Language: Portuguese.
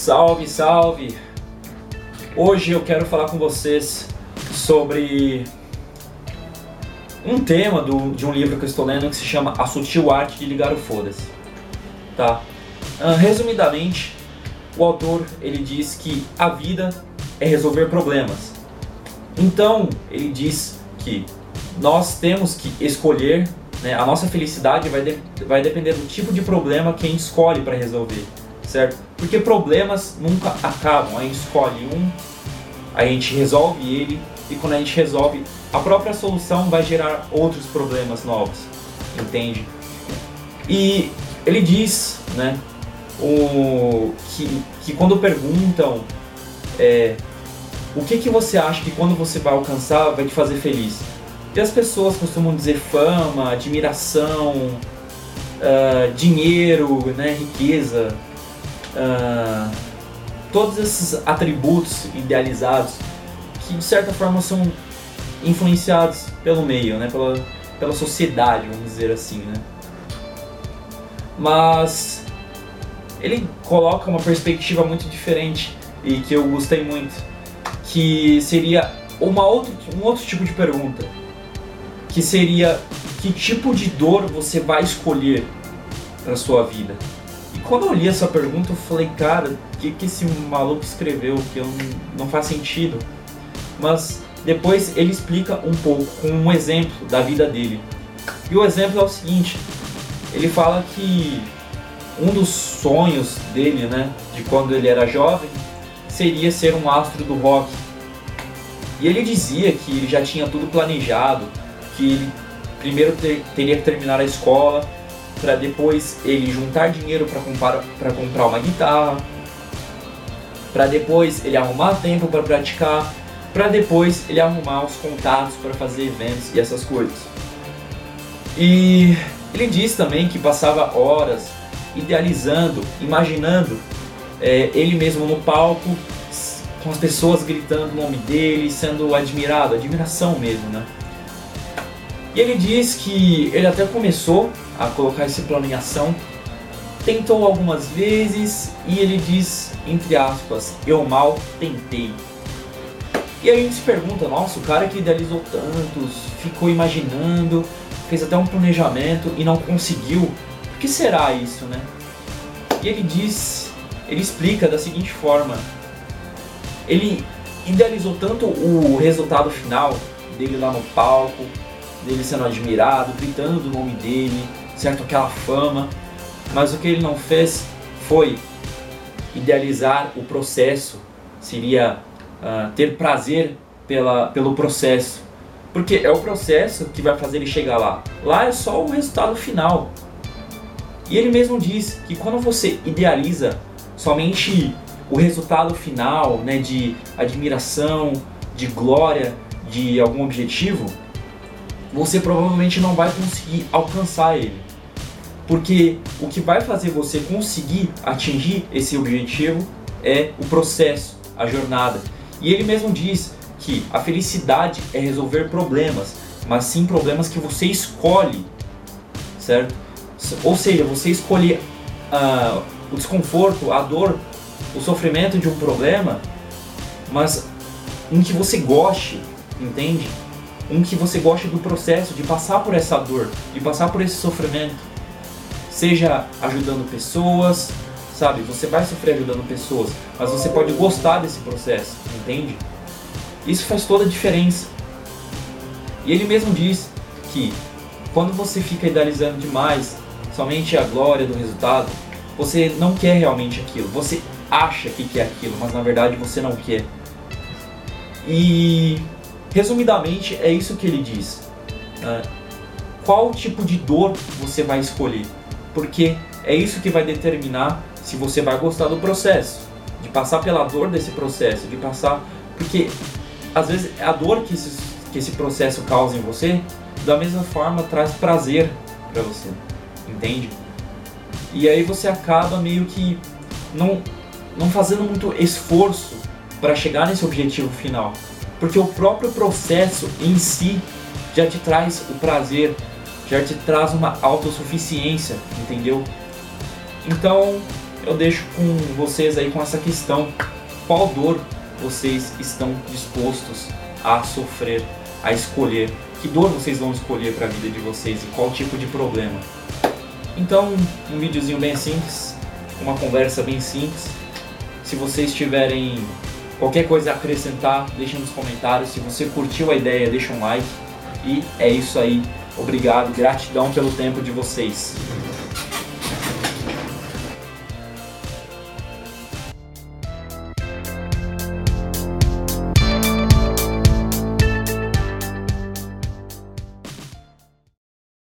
Salve, salve! Hoje eu quero falar com vocês sobre um tema do, de um livro que eu estou lendo que se chama A Sutil Arte de Ligar o Foda-se. Tá? Uh, resumidamente, o autor ele diz que a vida é resolver problemas. Então, ele diz que nós temos que escolher, né, a nossa felicidade vai, de, vai depender do tipo de problema que a gente escolhe para resolver, certo? Porque problemas nunca acabam, a gente escolhe um, a gente resolve ele e quando a gente resolve, a própria solução vai gerar outros problemas novos, entende? E ele diz, né, o, que, que quando perguntam é, o que, que você acha que quando você vai alcançar vai te fazer feliz? E as pessoas costumam dizer fama, admiração, uh, dinheiro, né, riqueza, uh, todos esses atributos idealizados que de certa forma são influenciados pelo meio, né, pela, pela sociedade, vamos dizer assim, né. Mas ele coloca uma perspectiva muito diferente e que eu gostei muito, que seria uma outra, um outro tipo de pergunta, que seria que tipo de dor você vai escolher para sua vida? Quando eu li essa pergunta, eu falei, cara, o que, que esse maluco escreveu? Que eu não, não faz sentido. Mas depois ele explica um pouco com um exemplo da vida dele. E o exemplo é o seguinte: ele fala que um dos sonhos dele, né, de quando ele era jovem, seria ser um astro do rock. E ele dizia que ele já tinha tudo planejado, que ele primeiro ter, teria que terminar a escola, para depois ele juntar dinheiro para comprar, comprar uma guitarra, para depois ele arrumar tempo para praticar, para depois ele arrumar os contatos para fazer eventos e essas coisas. E ele diz também que passava horas idealizando, imaginando é, ele mesmo no palco, com as pessoas gritando o nome dele, sendo admirado, admiração mesmo, né? E ele diz que ele até começou a colocar esse plano em ação, tentou algumas vezes e ele diz, entre aspas, eu mal tentei. E a gente se pergunta, nossa, o cara que idealizou tantos, ficou imaginando, fez até um planejamento e não conseguiu, por que será isso, né? E ele diz, ele explica da seguinte forma: ele idealizou tanto o resultado final dele lá no palco, dele sendo admirado, gritando do nome dele, certo? Aquela fama, mas o que ele não fez foi idealizar o processo, seria uh, ter prazer pela, pelo processo, porque é o processo que vai fazer ele chegar lá. Lá é só o resultado final. E ele mesmo diz que quando você idealiza somente o resultado final, né, de admiração, de glória, de algum objetivo, você provavelmente não vai conseguir alcançar ele. Porque o que vai fazer você conseguir atingir esse objetivo é o processo, a jornada. E ele mesmo diz que a felicidade é resolver problemas, mas sim problemas que você escolhe, certo? Ou seja, você escolher uh, o desconforto, a dor, o sofrimento de um problema, mas um que você goste, entende? Um que você goste do processo, de passar por essa dor, de passar por esse sofrimento. Seja ajudando pessoas, sabe? Você vai sofrer ajudando pessoas, mas você pode gostar desse processo, entende? Isso faz toda a diferença. E ele mesmo diz que quando você fica idealizando demais somente a glória do resultado, você não quer realmente aquilo. Você acha que quer aquilo, mas na verdade você não quer. E resumidamente é isso que ele diz. Né? Qual tipo de dor você vai escolher? Porque é isso que vai determinar se você vai gostar do processo, de passar pela dor desse processo, de passar. Porque às vezes a dor que esse, que esse processo causa em você, da mesma forma traz prazer para você entende? E aí você acaba meio que não, não fazendo muito esforço para chegar nesse objetivo final, porque o próprio processo em si já te traz o prazer, já te traz uma autossuficiência, entendeu? Então, eu deixo com vocês aí com essa questão: qual dor vocês estão dispostos a sofrer, a escolher? Que dor vocês vão escolher para a vida de vocês e qual tipo de problema? Então, um videozinho bem simples, uma conversa bem simples. Se vocês tiverem qualquer coisa a acrescentar, deixem nos comentários. Se você curtiu a ideia, deixa um like. E é isso aí. Obrigado, gratidão pelo tempo de vocês.